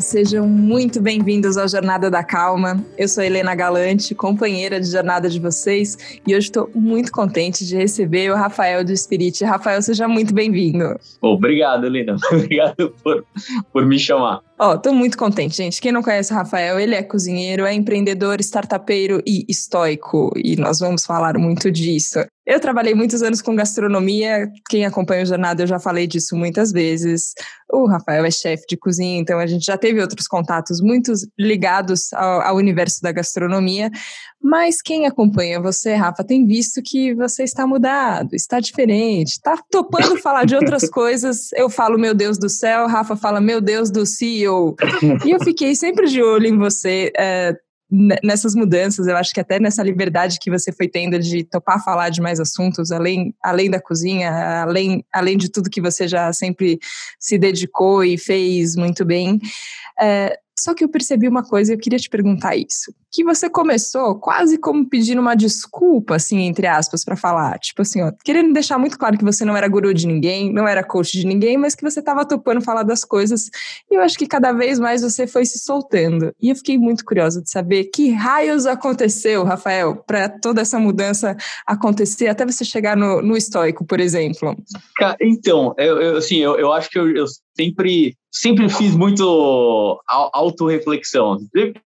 Sejam muito bem-vindos ao Jornada da Calma. Eu sou Helena Galante, companheira de jornada de vocês, e hoje estou muito contente de receber o Rafael do Spirit. Rafael, seja muito bem-vindo. Obrigado, Helena. Obrigado por, por me chamar. Ó, oh, tô muito contente, gente. Quem não conhece o Rafael, ele é cozinheiro, é empreendedor, startupeiro e estoico, e nós vamos falar muito disso. Eu trabalhei muitos anos com gastronomia, quem acompanha o Jornada eu já falei disso muitas vezes. O Rafael é chefe de cozinha, então a gente já teve outros contatos muito ligados ao, ao, universo da gastronomia. Mas quem acompanha você, Rafa, tem visto que você está mudado, está diferente, está topando falar de outras coisas. Eu falo, meu Deus do céu, Rafa fala, meu Deus do CEO. E eu fiquei sempre de olho em você. É, nessas mudanças, eu acho que até nessa liberdade que você foi tendo de topar falar de mais assuntos, além, além da cozinha, além, além de tudo que você já sempre se dedicou e fez muito bem. É, só que eu percebi uma coisa e eu queria te perguntar isso. Que você começou quase como pedindo uma desculpa, assim, entre aspas, para falar. Tipo assim, ó, querendo deixar muito claro que você não era guru de ninguém, não era coach de ninguém, mas que você estava topando falar das coisas. E eu acho que cada vez mais você foi se soltando. E eu fiquei muito curiosa de saber que raios aconteceu, Rafael, para toda essa mudança acontecer, até você chegar no, no estoico, por exemplo. Então, eu, eu assim, eu, eu acho que eu, eu sempre sempre fiz muito autorreflexão.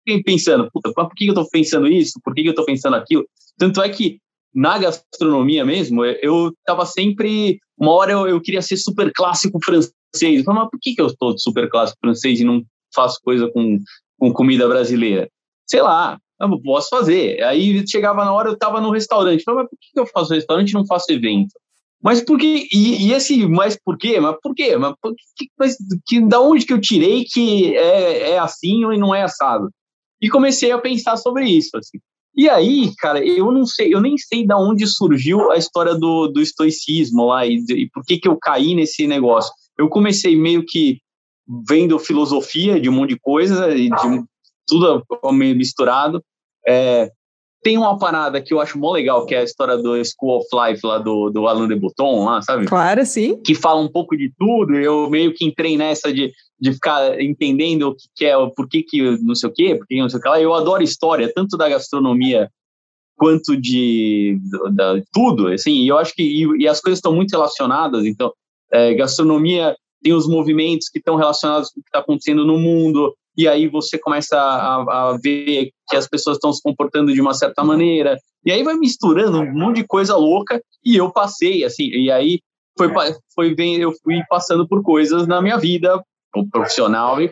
Sempre pensando, puta, por que eu estou pensando isso? Por que eu estou pensando aquilo? Tanto é que na gastronomia mesmo, eu estava sempre. Uma hora eu, eu, queria ser super clássico francês. Eu falava, mas por que, que eu estou super clássico francês e não faço coisa com, com comida brasileira? Sei lá, eu posso fazer. Aí chegava na hora, eu estava no restaurante. Eu falava, mas por que, que eu faço restaurante e não faço evento? Mas por que? E, e, esse, mas por quê? Mas por quê? Mas, por que, mas que, da onde que eu tirei que é, é assim e não é assado? E comecei a pensar sobre isso, assim. E aí, cara, eu não sei, eu nem sei da onde surgiu a história do, do estoicismo lá e, e por que que eu caí nesse negócio. Eu comecei meio que vendo filosofia de um monte de coisa, de tudo meio misturado. É, tem uma parada que eu acho mó legal, que é a história do School of Life lá do, do Alain de Botton, lá, sabe? Claro, sim. Que fala um pouco de tudo. Eu meio que entrei nessa de, de ficar entendendo o que, que é, por que, que não sei o quê, por que não sei o que lá. Eu adoro história, tanto da gastronomia quanto de, de, de tudo, assim. E eu acho que e, e as coisas estão muito relacionadas. Então, é, gastronomia tem os movimentos que estão relacionados com o que está acontecendo no mundo e aí você começa a, a ver que as pessoas estão se comportando de uma certa maneira, e aí vai misturando um monte de coisa louca, e eu passei, assim, e aí foi, foi bem, eu fui passando por coisas na minha vida profissional e,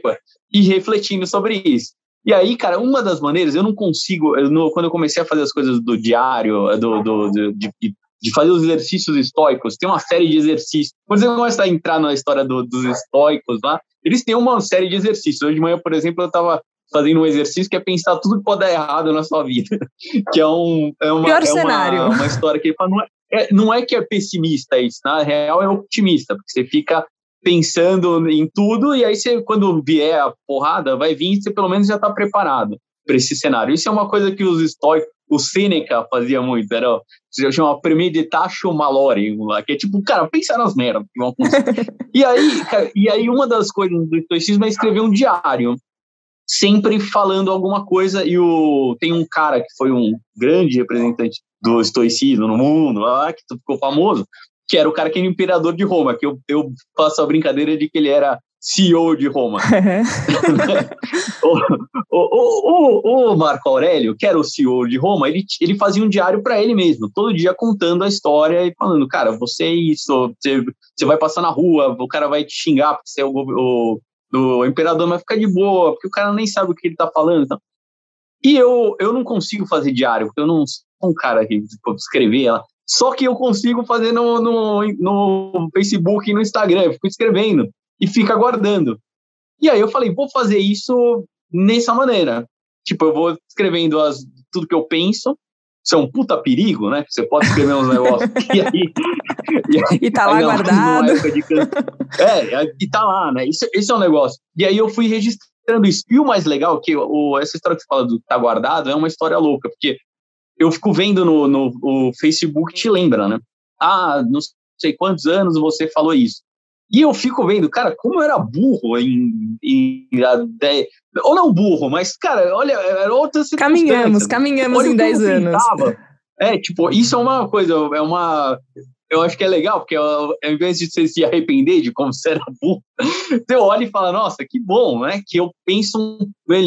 e refletindo sobre isso. E aí, cara, uma das maneiras, eu não consigo, eu, no, quando eu comecei a fazer as coisas do diário, do, do, do de, de, fazer os exercícios estoicos, tem uma série de exercícios. Quando você começa a entrar na história do, dos estoicos lá, eles têm uma série de exercícios. Hoje de manhã, por exemplo, eu estava fazendo um exercício que é pensar tudo que pode dar errado na sua vida. que é, um, é, uma, Pior é cenário. Uma, uma história que ele fala, não é, é, não é que é pessimista isso, na real é otimista, porque você fica pensando em tudo e aí você, quando vier a porrada, vai vir e você pelo menos já está preparado para esse cenário. Isso é uma coisa que os estoicos, o Seneca fazia muito, era, se chama premeditatio malore, que é tipo, cara, pensar nas merdas que vão acontecer. e aí, cara, e aí uma das coisas do estoicismo é escrever um diário, sempre falando alguma coisa, e o, tem um cara que foi um grande representante do estoicismo no mundo, lá, que ficou famoso, que era o cara que era imperador de Roma, que eu, eu faço a brincadeira de que ele era CEO de Roma. o, o, o, o, Marco Aurélio, que era o CEO de Roma, ele, ele fazia um diário para ele mesmo, todo dia contando a história e falando, cara, você é isso, você, você vai passar na rua, o cara vai te xingar porque você é o, o, o imperador, mas fica de boa, porque o cara nem sabe o que ele tá falando. Então. E eu, eu não consigo fazer diário, porque eu não sou um cara que tipo, escrever ela. Só que eu consigo fazer no, no, no Facebook e no Instagram, eu fico escrevendo e fica guardando. E aí eu falei, vou fazer isso nessa maneira. Tipo, eu vou escrevendo as, tudo que eu penso. Isso é um puta perigo, né? Você pode escrever uns negócios. e aí. E, aí, e tá lá guardado. é, e tá lá, né? Isso, esse é um negócio. E aí eu fui registrando isso. E o mais legal, é que o, essa história que você fala do tá guardado, é uma história louca, porque eu fico vendo no, no o Facebook, te lembra, né? Ah, não sei quantos anos você falou isso. E eu fico vendo, cara, como eu era burro em, em, em ou não burro, mas, cara, olha, era outras Caminhamos, caminhamos olha em 10 anos. É, tipo, isso é uma coisa, é uma. Eu acho que é legal, porque ao invés de você se arrepender de como você era burro, você olha e fala, nossa, que bom, né? Que eu penso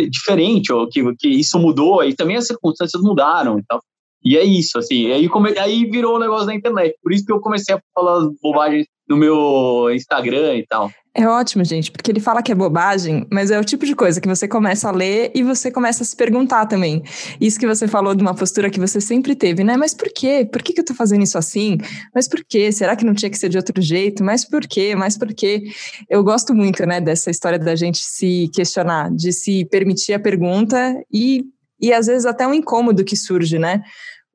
diferente, ou que, que isso mudou, e também as circunstâncias mudaram e tal. E é isso, assim. Aí, come... aí virou o um negócio da internet. Por isso que eu comecei a falar bobagens no meu Instagram e tal. É ótimo, gente, porque ele fala que é bobagem, mas é o tipo de coisa que você começa a ler e você começa a se perguntar também. Isso que você falou de uma postura que você sempre teve, né? Mas por quê? Por que, que eu tô fazendo isso assim? Mas por quê? Será que não tinha que ser de outro jeito? Mas por quê? Mas por quê? Eu gosto muito, né, dessa história da gente se questionar, de se permitir a pergunta e, e às vezes até um incômodo que surge, né?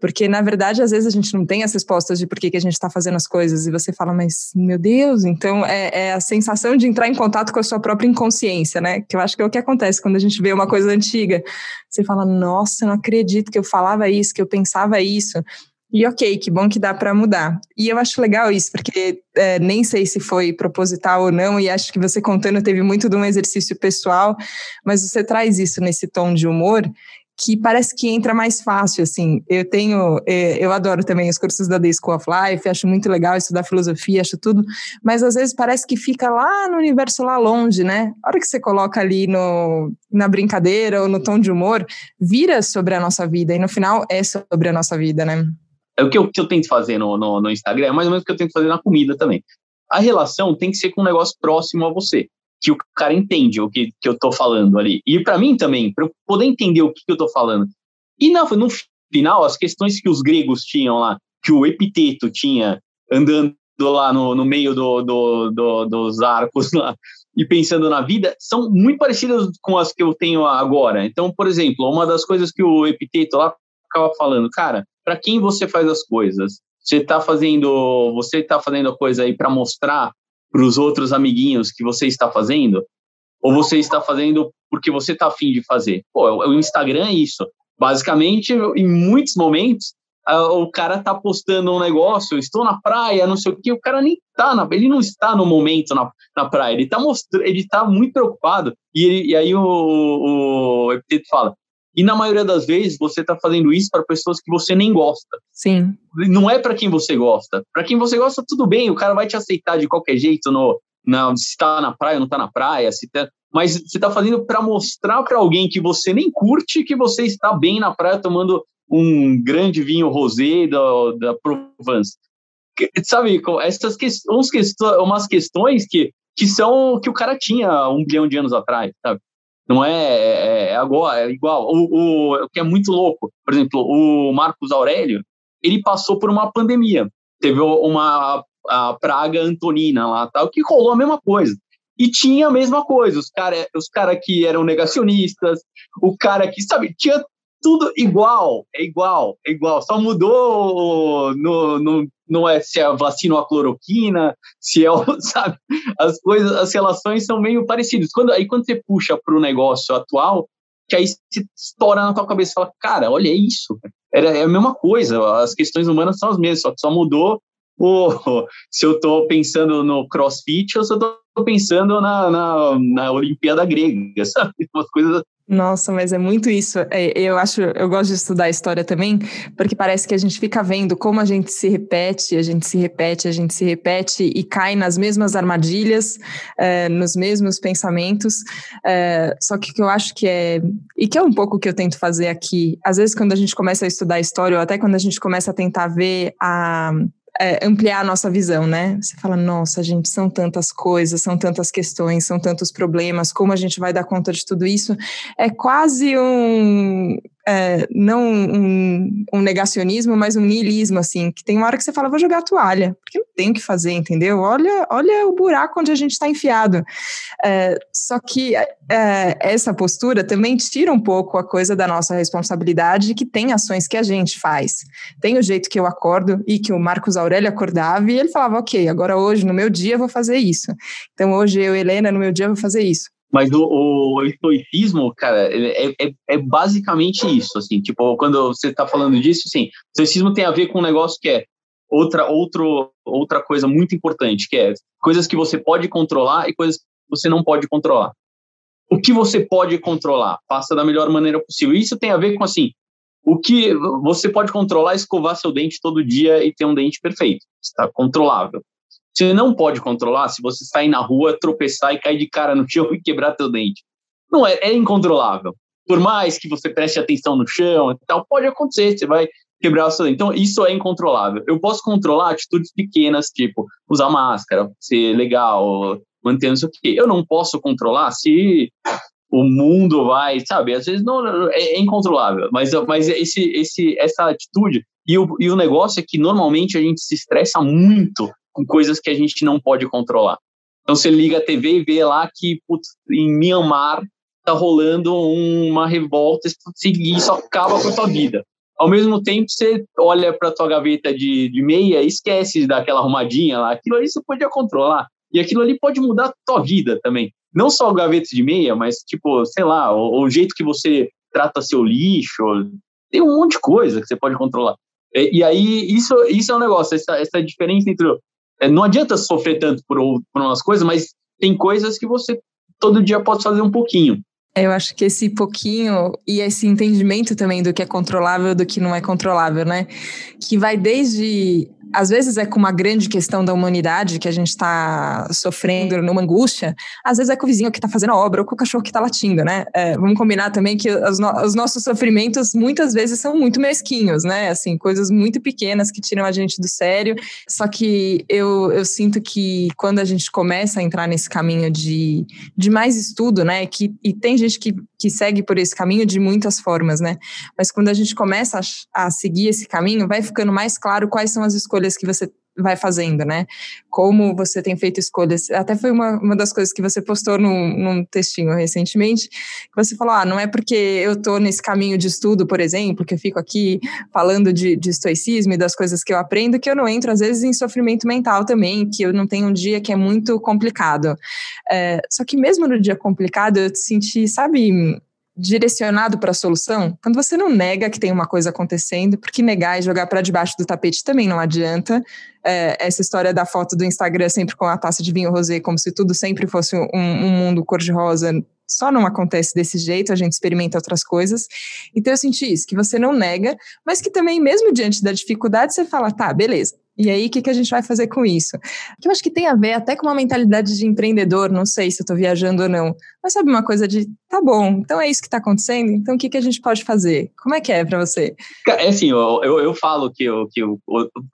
Porque, na verdade, às vezes a gente não tem as respostas de por que, que a gente está fazendo as coisas, e você fala, mas, meu Deus, então é, é, a sensação de entrar em contato com a sua própria inconsciência, né? Que eu acho que é o que acontece quando a gente vê uma coisa antiga. Você fala, nossa, não acredito que eu falava isso, que eu pensava isso. E ok, que bom que dá para mudar. E eu acho legal isso, porque é, nem sei se foi proposital ou não, e acho que você contando teve muito de um exercício pessoal, mas você traz isso nesse tom de humor que parece que entra mais fácil, assim. Eu tenho, é, eu adoro também os cursos da The School of Life, acho muito legal estudar filosofia, acho tudo, mas às vezes parece que fica lá no universo lá longe, né? A hora que você coloca ali no, na brincadeira ou no tom de humor, vira sobre a nossa vida, e no final é sobre a nossa vida, né? É o que eu, que eu tento fazer no, no, no Instagram, é mais ou menos o que eu tento fazer na comida também. A relação tem que ser com um negócio próximo a você que o cara entende o que, que eu tô falando ali. E para mim também, para eu poder entender o que, que eu tô falando. E no, final, as questões que os gregos tinham lá, que o epiteto tinha andando lá no, no meio do, do, do, dos arcos lá e pensando na vida, são muito parecidas com as que eu tenho agora. Então, por exemplo, uma das coisas que o epiteto lá ficava falando, cara, para quem você faz as coisas? Você está fazendo, você tá fazendo a coisa aí para mostrar para os outros amiguinhos que você está fazendo? Ou você está fazendo porque você está afim de fazer? Pô, o Instagram é isso. Basicamente, em muitos momentos, o cara tá postando um negócio, estou na praia, não sei o que, o cara nem tá ele não está no momento na, na praia, ele tá mostrando, ele tá muito preocupado. E, ele, e aí o, o Epiteto fala: e na maioria das vezes você está fazendo isso para pessoas que você nem gosta. Sim. Não é para quem você gosta. Para quem você gosta, tudo bem, o cara vai te aceitar de qualquer jeito no, na, se está na praia ou não está na praia, se tá, mas você está fazendo para mostrar para alguém que você nem curte que você está bem na praia tomando um grande vinho rosé da, da Provence. Sabe, essas questões, umas questões que, que são que o cara tinha um bilhão de anos atrás, sabe? Não é, é, é agora, é igual. O, o, o que é muito louco, por exemplo, o Marcos Aurélio, ele passou por uma pandemia. Teve uma a praga antonina lá, tal, que rolou a mesma coisa. E tinha a mesma coisa, os caras os cara que eram negacionistas, o cara que, sabe, tinha tudo igual, é igual, é igual. Só mudou no, no, não é se é vacina ou a cloroquina, se é, sabe? As coisas, as relações são meio parecidas. Quando, aí quando você puxa para o negócio atual, que aí se estoura na tua cabeça e fala, cara, olha isso. Era, é a mesma coisa, as questões humanas são as mesmas, só que só mudou o, se eu estou pensando no crossfit ou se eu estou pensando na, na, na Olimpíada grega, sabe? Umas coisas nossa, mas é muito isso. É, eu acho, eu gosto de estudar história também, porque parece que a gente fica vendo como a gente se repete, a gente se repete, a gente se repete e cai nas mesmas armadilhas, é, nos mesmos pensamentos. É, só que o que eu acho que é e que é um pouco o que eu tento fazer aqui. Às vezes, quando a gente começa a estudar história, ou até quando a gente começa a tentar ver a é, ampliar a nossa visão, né? Você fala, nossa, gente, são tantas coisas, são tantas questões, são tantos problemas, como a gente vai dar conta de tudo isso? É quase um, é, não um, um, negacionismo, mas um niilismo, assim, que tem uma hora que você fala, vou jogar a toalha, porque não tem o que fazer, entendeu? Olha, olha o buraco onde a gente está enfiado. É, só que é, essa postura também tira um pouco a coisa da nossa responsabilidade, que tem ações que a gente faz. Tem o jeito que eu acordo e que o Marcos Aurélio acordava e ele falava, ok, agora hoje, no meu dia, eu vou fazer isso. Então, hoje eu, Helena, no meu dia, eu vou fazer isso. Mas o, o estoicismo, cara, é, é, é, basicamente isso, assim, tipo, quando você está falando disso, assim, estoicismo tem a ver com um negócio que é, outra, outro, outra coisa muito importante, que é coisas que você pode controlar e coisas que você não pode controlar. O que você pode controlar, faça da melhor maneira possível. Isso tem a ver com assim, o que você pode controlar escovar seu dente todo dia e ter um dente perfeito. Está controlável. Você não pode controlar se você sair na rua, tropeçar e cair de cara no chão e quebrar seu dente. Não é, é incontrolável. Por mais que você preste atenção no chão e tal, pode acontecer, você vai quebrar o seu dente. Então, isso é incontrolável. Eu posso controlar atitudes pequenas, tipo usar máscara, ser legal, manter não sei o quê. Eu não posso controlar se o mundo vai, sabe? Às vezes não é, é incontrolável, mas, mas esse, esse, essa atitude e o, e o negócio é que normalmente a gente se estressa muito com coisas que a gente não pode controlar. Então você liga a TV e vê lá que putz, em Myanmar tá rolando uma revolta e isso acaba com a tua vida. Ao mesmo tempo, você olha para tua gaveta de, de meia e esquece daquela arrumadinha lá. Aquilo ali você podia controlar. E aquilo ali pode mudar a tua vida também não só o gaveta de meia, mas, tipo, sei lá, o, o, jeito que você trata seu lixo, tem um monte de coisa que você pode controlar. E, e aí, isso, isso é um negócio, essa, essa diferença entre. É, não adianta sofrer tanto por, por umas coisas, mas tem coisas que você todo dia pode fazer um pouquinho. Eu acho que esse pouquinho e esse entendimento também do que é controlável do que não é controlável, né? Que vai desde às vezes é com uma grande questão da humanidade que a gente está sofrendo numa angústia, às vezes é com o vizinho que está fazendo obra ou com o cachorro que está latindo, né? É, vamos combinar também que os, no os, nossos sofrimentos muitas vezes são muito mesquinhos, né? Assim, coisas muito pequenas que tiram a gente do sério. Só que eu, eu sinto que quando a gente começa a entrar nesse caminho de, de mais estudo, né? Que, e tem gente que, que segue por esse caminho de muitas formas, né? Mas quando a gente começa a, a seguir esse caminho, vai ficando mais claro quais são as escolhas que você vai fazendo, né? Como você tem feito escolhas. Até foi uma, uma das coisas que você postou num, num textinho recentemente, que você falou: ah, não é porque eu tô nesse caminho de estudo, por exemplo, que eu fico aqui falando de, de estoicismo e das coisas que eu aprendo, que eu não entro, às vezes, em sofrimento mental também, que eu não tenho um dia que é muito complicado. É, só que mesmo no dia complicado, eu senti, sabe, direcionado para a solução, quando você não nega que tem uma coisa acontecendo, porque negar e jogar para debaixo do tapete também não adianta. É, essa história da foto do Instagram sempre com a taça de vinho rosé, como se tudo sempre fosse um, um mundo cor-de-rosa, só não acontece desse jeito, a gente experimenta outras coisas. Então eu senti isso, que você não nega, mas que também, mesmo diante da dificuldade, você fala, tá, beleza, e aí, o que, que a gente vai fazer com isso? Que eu acho que tem a ver até com uma mentalidade de empreendedor, não sei se eu estou viajando ou não, mas sabe uma coisa de, tá bom, então é isso que está acontecendo, então o que, que a gente pode fazer? Como é que é para você? É assim, eu, eu, eu, falo que, eu, que eu,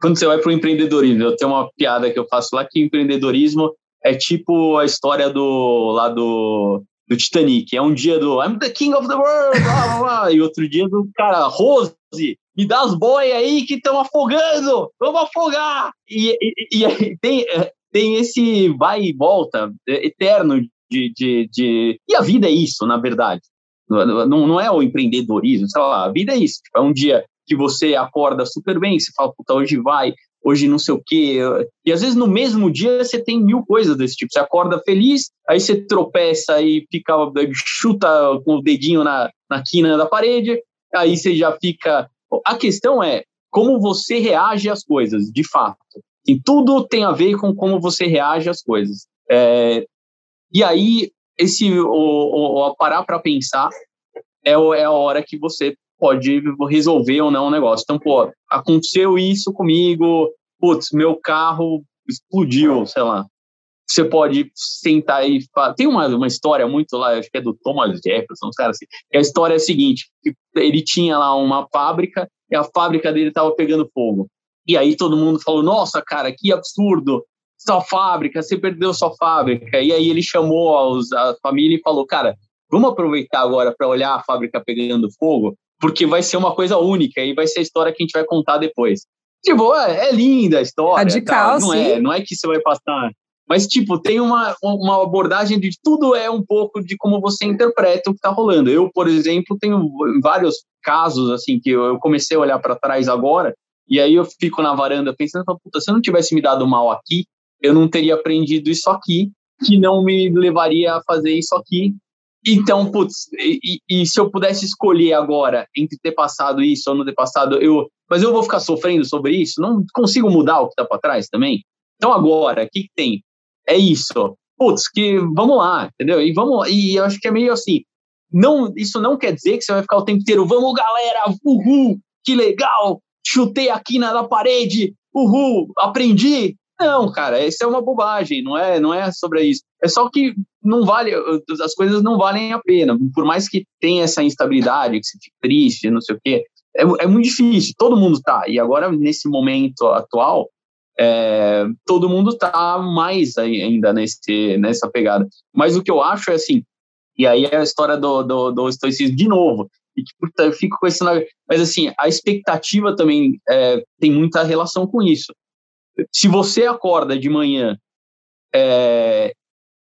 quando você vai para o empreendedorismo, eu tenho uma piada que eu faço lá, que empreendedorismo é tipo a história do, lá do, do Titanic, é um dia do I'm the king of the world, blá, blá, blá, e outro dia do cara, Rose, me dá as boias aí que estão afogando, vamos afogar! E, e, e, tem, tem esse vai e volta eterno de, de, de, E a vida é isso, na verdade. Não, não é o empreendedorismo, sei lá, a vida é isso. Tipo, é um dia que você acorda super bem, você fala, puta, hoje vai, hoje não sei o quê. E às vezes no mesmo dia você tem mil coisas desse tipo. Você acorda feliz, aí você tropeça e fica, chuta com o dedinho na, na quina da parede, aí você já fica a questão é como você reage às coisas, de fato. E tudo tem a ver com como você reage às coisas. É, e aí, esse o, o parar para pensar é, é a hora que você pode resolver ou não o negócio. Então, pô, aconteceu isso comigo, putz, meu carro explodiu, sei lá você pode sentar e falar. Tem uma, uma história muito lá, acho que é do Thomas Jefferson, os caras assim. a história é a seguinte: ele tinha lá uma fábrica e a fábrica dele estava pegando fogo. E aí todo mundo falou: Nossa, cara, que absurdo! Sua fábrica, você perdeu sua fábrica. E aí ele chamou aos, a família e falou: Cara, vamos aproveitar agora para olhar a fábrica pegando fogo, porque vai ser uma coisa única e vai ser a história que a gente vai contar depois. Tipo, é, é linda a história. Radical, tá? não é, não é que você vai passar mas, tipo, tem uma, uma abordagem de tudo é um pouco de como você interpreta o que está rolando. Eu, por exemplo, tenho vários casos, assim, que eu comecei a olhar para trás agora, e aí eu fico na varanda pensando, puta, se eu não tivesse me dado mal aqui, eu não teria aprendido isso aqui, que não me levaria a fazer isso aqui. Então, putz, e, e, se eu pudesse escolher agora entre ter passado isso ou não ter passado, eu, mas eu vou ficar sofrendo sobre isso? Não consigo mudar o que está para trás também? Então, agora, o que, que tem? É isso. Putz, que vamos lá, entendeu? E vamos e eu acho que é meio assim. Não, isso não quer dizer que você vai ficar o tempo inteiro, vamos galera, uhul, que legal, chutei aqui na, na parede, uhul, aprendi. Não, cara, isso é uma bobagem, não é, não é sobre isso. É só que não vale, as coisas não valem a pena. Por mais que tenha essa instabilidade, que você fique triste, não sei o quê, é, é muito difícil. Todo mundo tá. E agora, nesse momento atual, é, todo mundo tá mais ainda nesse, nessa pegada. Mas o que eu acho é assim, e aí é a história do, do, do estoicismo de novo. E que, puta, eu fico com esse. Mas assim, a expectativa também é, tem muita relação com isso. Se você acorda de manhã, é,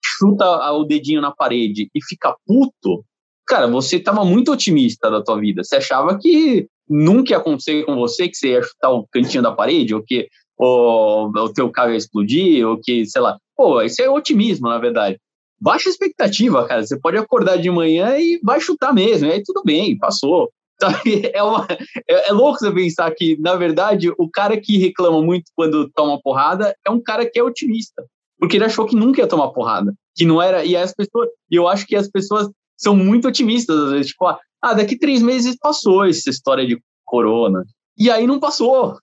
chuta o dedinho na parede e fica puto, cara, você estava muito otimista da tua vida. Você achava que nunca ia acontecer com você, que você ia chutar o cantinho da parede, ou que o, o teu carro ia explodir, ou que, sei lá. Pô, isso é otimismo, na verdade. Baixa expectativa, cara. Você pode acordar de manhã e vai chutar mesmo. Aí tudo bem, passou. É, uma, é, é, louco você pensar que, na verdade, o cara que reclama muito quando toma porrada é um cara que é otimista. Porque ele achou que nunca ia tomar porrada. Que não era. E as pessoas. E eu acho que as pessoas são muito otimistas, às vezes. Tipo, ah, daqui três meses passou essa história de corona. E aí não passou.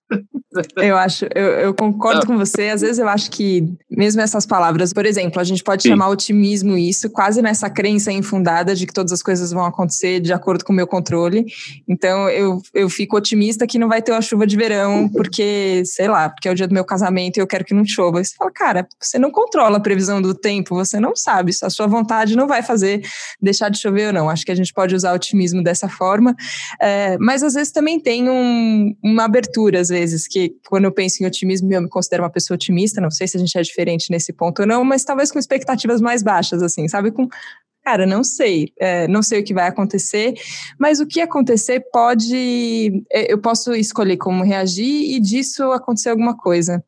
Eu acho, eu, eu concordo ah. com você. Às vezes eu acho que, mesmo essas palavras, por exemplo, a gente pode Sim. chamar otimismo isso, quase nessa crença infundada de que todas as coisas vão acontecer de acordo com o meu controle. Então eu, eu fico otimista que não vai ter uma chuva de verão, porque, sei lá, porque é o dia do meu casamento e eu quero que não chova. E você fala, cara, você não controla a previsão do tempo, você não sabe, a sua vontade não vai fazer deixar de chover ou não. Acho que a gente pode usar otimismo dessa forma. É, mas às vezes também tem um uma abertura, às vezes, que quando eu penso em otimismo, eu me considero uma pessoa otimista, não sei se a gente é diferente nesse ponto ou não, mas talvez com expectativas mais baixas, assim, sabe? Com cara, não sei, é, não sei o que vai acontecer, mas o que acontecer pode, é, eu posso escolher como reagir e disso acontecer alguma coisa.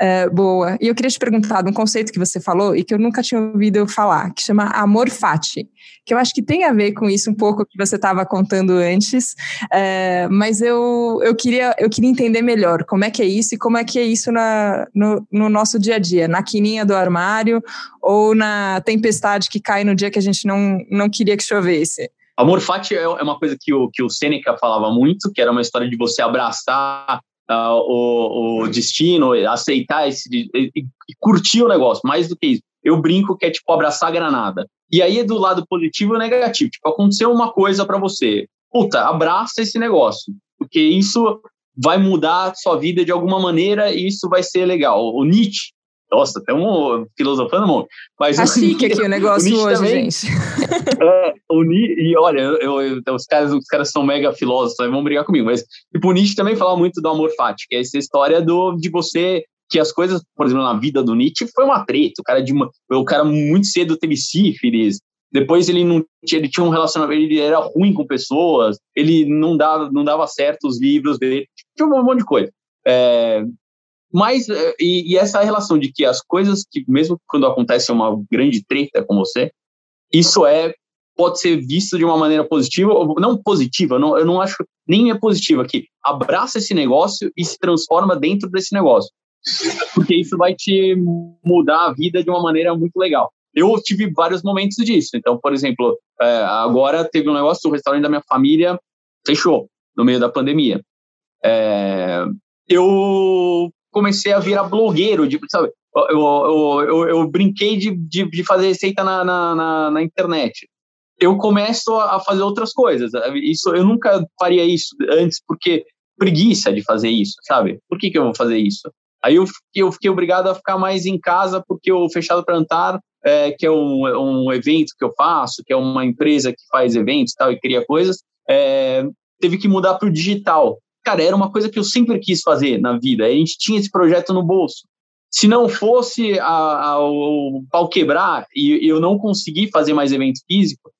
É, boa. E eu queria te perguntar de um conceito que você falou e que eu nunca tinha ouvido falar, que chama amor fati, que eu acho que tem a ver com isso um pouco que você estava contando antes, é, mas eu, eu, queria, eu queria entender melhor como é que é isso e como é que é isso na, no, no nosso dia a dia, na quininha do armário ou na tempestade que cai no dia que a gente não, não queria que chovesse. Amor fati é, é uma coisa que o, que o Sêneca falava muito, que era uma história de você abraçar uh, o, o, destino, aceitar esse e, e, curtir o negócio, mais do que isso. Eu brinco que é tipo abraçar a granada. E aí é do lado positivo e negativo. Tipo, aconteceu uma coisa para você. Puta, abraça esse negócio, porque isso vai mudar a sua vida de alguma maneira e isso vai ser legal. O Nietzsche, nossa, até um filosofando muito. Mas a chique aqui o negócio o hoje, também, gente. é, o e olha, eu, eu, os, caras, os caras são mega filósofos, vão brigar comigo, mas tipo, o Nietzsche também fala muito do amor fati, que é essa história do, de você que as coisas, por exemplo, na vida do Nietzsche foi uma treta. O cara de uma, o cara muito cedo teve sífilis. Depois ele não tinha, ele tinha um relacionamento, ele era ruim com pessoas, ele não dava, não dava certo os livros dele, tinha um monte de coisa. É, mas, eh, e, e, essa relação de que as coisas que, mesmo quando acontece uma grande treta com você, isso é pode ser visto de uma maneira positiva, ou não positiva, não, eu não acho nem é positiva aqui. Abraça esse negócio e se transforma dentro desse negócio. Porque isso vai te mudar a vida de uma maneira muito legal. Eu tive vários momentos disso. Então, por exemplo, é, agora teve um negócio, o restaurante da minha família fechou no meio da pandemia. É, eu comecei a virar blogueiro, de, sabe? Eu, eu, eu, eu brinquei de, de, de, fazer receita na, na, na, na internet. Eu começo a fazer outras coisas. Isso eu nunca faria isso antes porque preguiça de fazer isso, sabe? Por que, que eu vou fazer isso? Aí eu fiquei, eu fiquei obrigado a ficar mais em casa porque o Fechado para Antar, é, que é um, um evento que eu faço, que é uma empresa que faz eventos tal, e cria coisas, é, teve que mudar para o digital cara, era uma coisa que eu sempre quis fazer na vida. A gente tinha esse projeto no bolso. Se não fosse a, a, o pau quebrar e eu não conseguir fazer mais evento físico,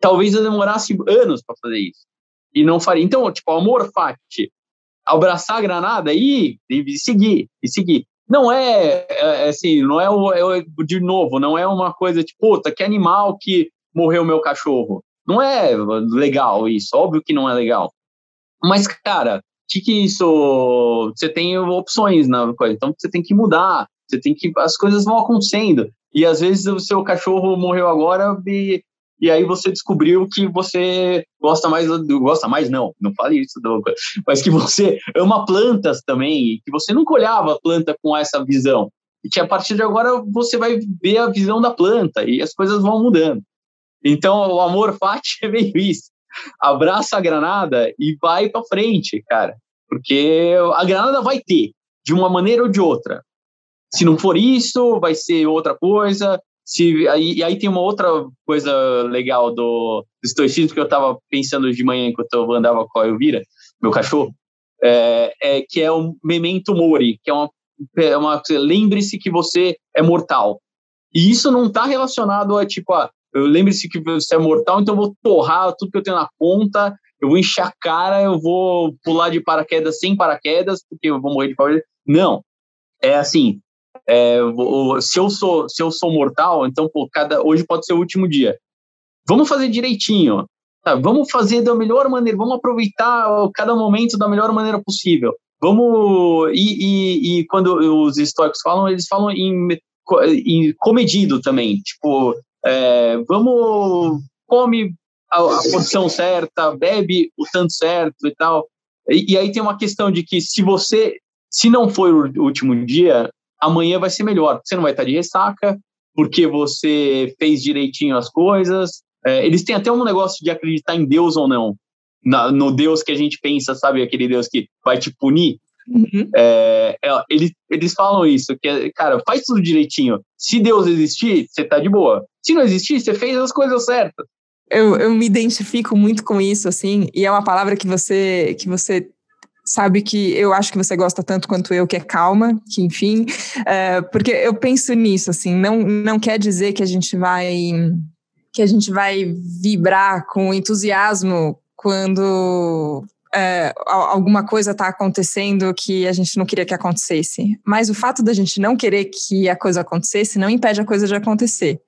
talvez eu demorasse anos para fazer isso. E não faria. Então, tipo, amor fati, abraçar a granada e, e seguir, e seguir. Não é, é, é assim, não é, o, é, de novo, não é uma coisa tipo, puta, que animal que morreu meu cachorro. Não é legal isso, óbvio que não é legal. Mas, cara, que que isso? Você tem opções na coisa, então você tem que mudar, você tem que. As coisas vão acontecendo. E às vezes o seu cachorro morreu agora e, e aí você descobriu que você gosta mais. Gosta mais, não, não fale isso, mas que você ama plantas também, que você nunca olhava a planta com essa visão. E que a partir de agora você vai ver a visão da planta e as coisas vão mudando. Então, o amor fati é meio isso. Abraça a granada e vai para frente, cara. Porque a granada vai ter, de uma maneira ou de outra. Se não for isso, vai ser outra coisa. Se, aí, e aí tem uma outra coisa legal do, do estoicismo que eu estava pensando de manhã enquanto eu andava com a Elvira, meu cachorro, é, é que é o memento mori, que é uma, é uma lembre-se que você é mortal. E isso não está relacionado a tipo, ah, lembre-se que você é mortal, então eu vou torrar tudo que eu tenho na conta, eu vou encher a cara, eu vou pular de paraquedas sem paraquedas, porque eu vou morrer de paraquedas. Não. É assim, é, se, eu sou, se eu sou mortal, então pô, cada, hoje pode ser o último dia. Vamos fazer direitinho. Tá? Vamos fazer da melhor maneira, vamos aproveitar cada momento da melhor maneira possível. Vamos. E, e, e quando os estoicos falam, eles falam em, em comedido também. Tipo, é, vamos. Come a, a porção certa, bebe o tanto certo e tal. E, e aí tem uma questão de que se você. Se não for o último dia, amanhã vai ser melhor. Você não vai estar de ressaca, porque você fez direitinho as coisas. É, eles têm até um negócio de acreditar em Deus ou não. Na, no Deus que a gente pensa, sabe? Aquele Deus que vai te punir. Uhum. É, é, eles, eles falam isso, que, cara, faz tudo direitinho. Se Deus existir, você tá de boa. Se não existir, você fez as coisas certas. Eu, eu me identifico muito com isso, assim, e é uma palavra que você, que você sabe que eu acho que você gosta tanto quanto eu, que é calma, que enfim, é, porque eu penso nisso, assim, não, não quer dizer que a gente vai que a gente vai vibrar com entusiasmo quando é, alguma coisa está acontecendo que a gente não queria que acontecesse. Mas o fato da gente não querer que a coisa acontecesse não impede a coisa de acontecer.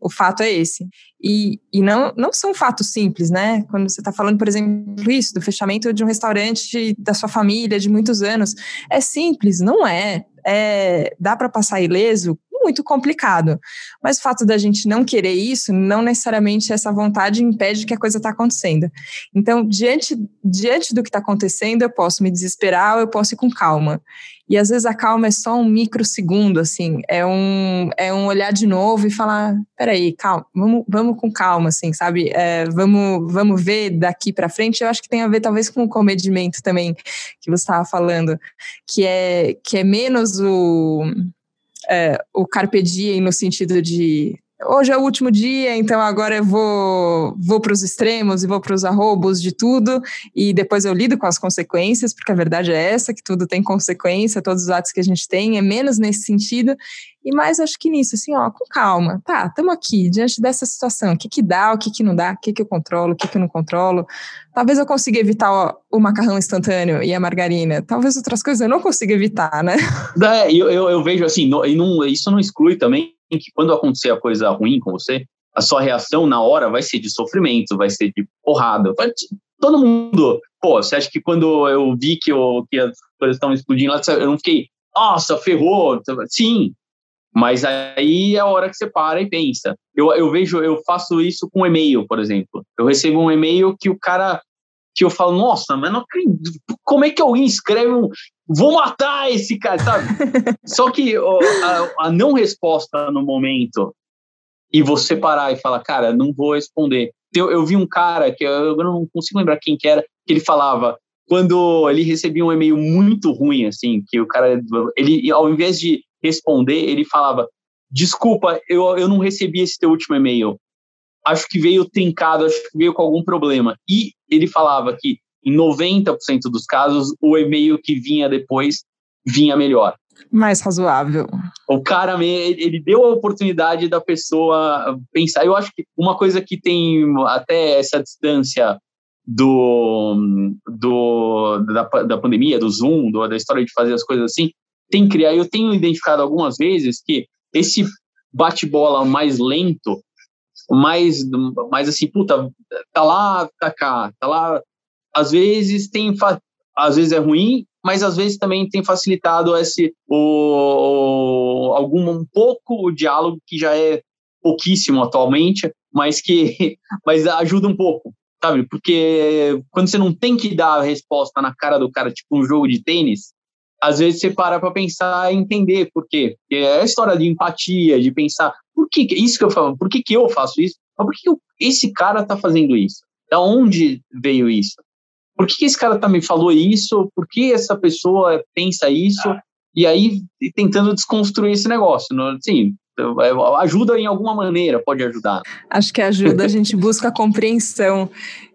O fato é esse. E, e não, não são fatos simples, né? Quando você está falando, por exemplo, isso, do fechamento de um restaurante da sua família de muitos anos. É simples, não é. é dá para passar ileso? Muito complicado. Mas o fato da gente não querer isso, não necessariamente essa vontade impede que a coisa está acontecendo. Então, diante, diante do que está acontecendo, eu posso me desesperar ou eu posso ir com calma. E às vezes a calma é só um microsegundo, assim, é um, é um olhar de novo e falar, peraí, calma, vamos, vamos com calma, assim, sabe? É, vamos, vamos ver daqui para frente. Eu acho que tem a ver talvez com o comedimento também que você estava falando, que é, que é menos o, é, o carpe diem no sentido de hoje é o último dia, então agora eu vou, vou para os extremos e vou para os arrobos de tudo, e depois eu lido com as consequências, porque a verdade é essa, que tudo tem consequência, todos os atos que a gente tem, é menos nesse sentido, e mais acho que nisso, assim, ó, com calma, tá, estamos aqui, diante dessa situação, o que que dá, o que que não dá, o que que eu controlo, o que que eu não controlo, talvez eu consiga evitar ó, o macarrão instantâneo e a margarina, talvez outras coisas eu não consiga evitar, né? É, eu, eu, eu vejo assim, no, não, isso não exclui também que quando acontecer a coisa ruim com você, a sua reação na hora vai ser de sofrimento, vai ser de porrada. Todo mundo, pô, você acha que quando eu vi que, eu, que as coisas estão explodindo lá, eu não fiquei, nossa, ferrou. Sim, mas aí é a hora que você para e pensa. Eu, eu vejo, eu faço isso com e-mail, por exemplo. Eu recebo um e-mail que o cara, que eu falo, nossa, mas não acredito, como é que alguém escreve um, vou matar esse cara, sabe? Só que a, a, não resposta no momento e você parar e falar, cara, não vou responder. Eu, eu vi um cara que eu, eu não consigo lembrar quem que era, que ele falava quando ele recebia um e-mail muito ruim, assim, que o cara, ele, ao invés de responder, ele falava, desculpa, eu, eu não recebi esse teu último e-mail. Acho que veio trincado, acho que veio com algum problema. E ele falava que em 90% dos casos, o e-mail que vinha depois vinha melhor. Mais razoável. O cara, ele deu a oportunidade da pessoa pensar. Eu acho que uma coisa que tem até essa distância do, do da, da pandemia, do Zoom, do, da história de fazer as coisas assim, tem que criar. Eu tenho identificado algumas vezes que esse bate-bola mais lento mais, mais assim, puta, tá lá, tá cá, tá lá. Às vezes tem, às vezes é ruim, mas às vezes também tem facilitado esse o, algum um pouco o diálogo que já é pouquíssimo atualmente, mas que mas ajuda um pouco, sabe? Porque quando você não tem que dar a resposta na cara do cara, tipo um jogo de tênis, às vezes você para para pensar e entender por quê. Porque é a história de empatia, de pensar, por que isso que eu falo, por que, que eu faço isso? Mas por que eu, esse cara está fazendo isso? Da onde veio isso? Por que, que esse cara também falou isso? Por que essa pessoa pensa isso? E aí tentando desconstruir esse negócio. Sim, ajuda em alguma maneira, pode ajudar. Acho que ajuda, a gente busca a compreensão.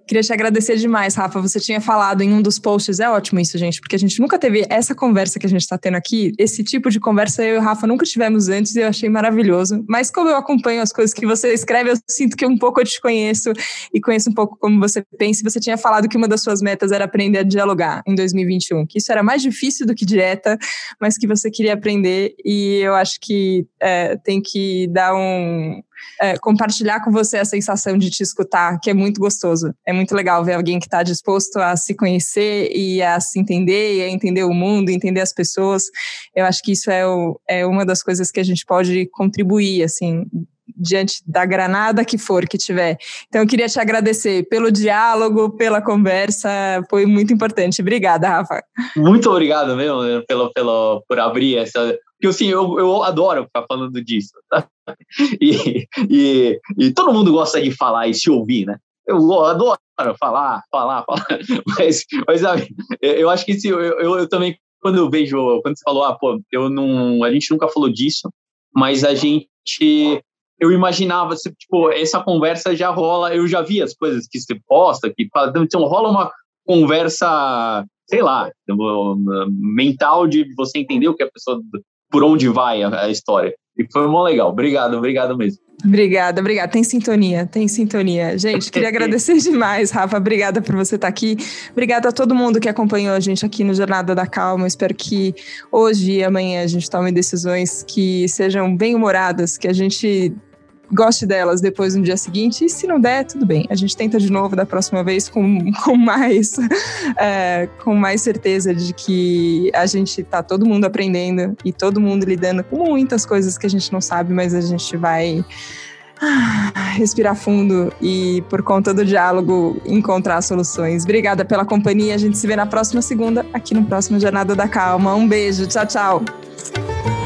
Queria te agradecer demais, Rafa. Você tinha falado em um dos posts, é ótimo isso, gente, porque a gente nunca teve essa conversa que a gente está tendo aqui. Esse tipo de conversa eu e o Rafa nunca tivemos antes e eu achei maravilhoso. Mas como eu acompanho as coisas que você escreve, eu sinto que um pouco eu te conheço e conheço um pouco como você pensa. Você tinha falado que uma das suas metas era aprender a dialogar em 2021, que isso era mais difícil do que dieta, mas que você queria aprender e eu acho que é, tem que dar um é, compartilhar com você a sensação de te escutar, que é muito gostoso. É muito legal ver alguém que está disposto a se conhecer e a se entender, e a entender o mundo, entender as pessoas. Eu acho que isso é, o, é uma das coisas que a gente pode contribuir, assim, diante da granada que for que tiver. Então, eu queria te agradecer pelo diálogo, pela conversa, foi muito importante. Obrigada, Rafa. Muito obrigado mesmo pelo, pelo, por abrir essa. Porque, assim, eu, eu adoro ficar falando disso. Tá? E, e, e todo mundo gosta de falar e se ouvir, né? Eu adoro falar, falar, falar. Mas, mas sabe, eu acho que se, eu, eu, eu também, quando eu vejo, quando você falou, ah, pô, eu não, a gente nunca falou disso, mas a gente eu imaginava, tipo, essa conversa já rola, eu já vi as coisas que você posta, que então rola uma conversa, sei lá, mental de você entender o que a pessoa, por onde vai a, a história. E foi muito legal. Obrigado, obrigado mesmo. Obrigada, obrigada. Tem sintonia, tem sintonia. Gente, queria agradecer demais, Rafa. Obrigada por você estar aqui. Obrigada a todo mundo que acompanhou a gente aqui no Jornada da Calma. Espero que hoje e amanhã a gente tome decisões que sejam bem-humoradas, que a gente goste delas depois no dia seguinte. E se não der, tudo bem. A gente tenta de novo da próxima vez com, com mais é, com mais certeza de que a gente tá todo mundo aprendendo e todo mundo lidando com muitas coisas que a gente não sabe, mas a gente vai ah, respirar fundo e, por conta do diálogo, encontrar soluções. Obrigada pela companhia. A gente se vê na próxima segunda, aqui no próximo Jornada da Calma. Um beijo. Tchau, tchau.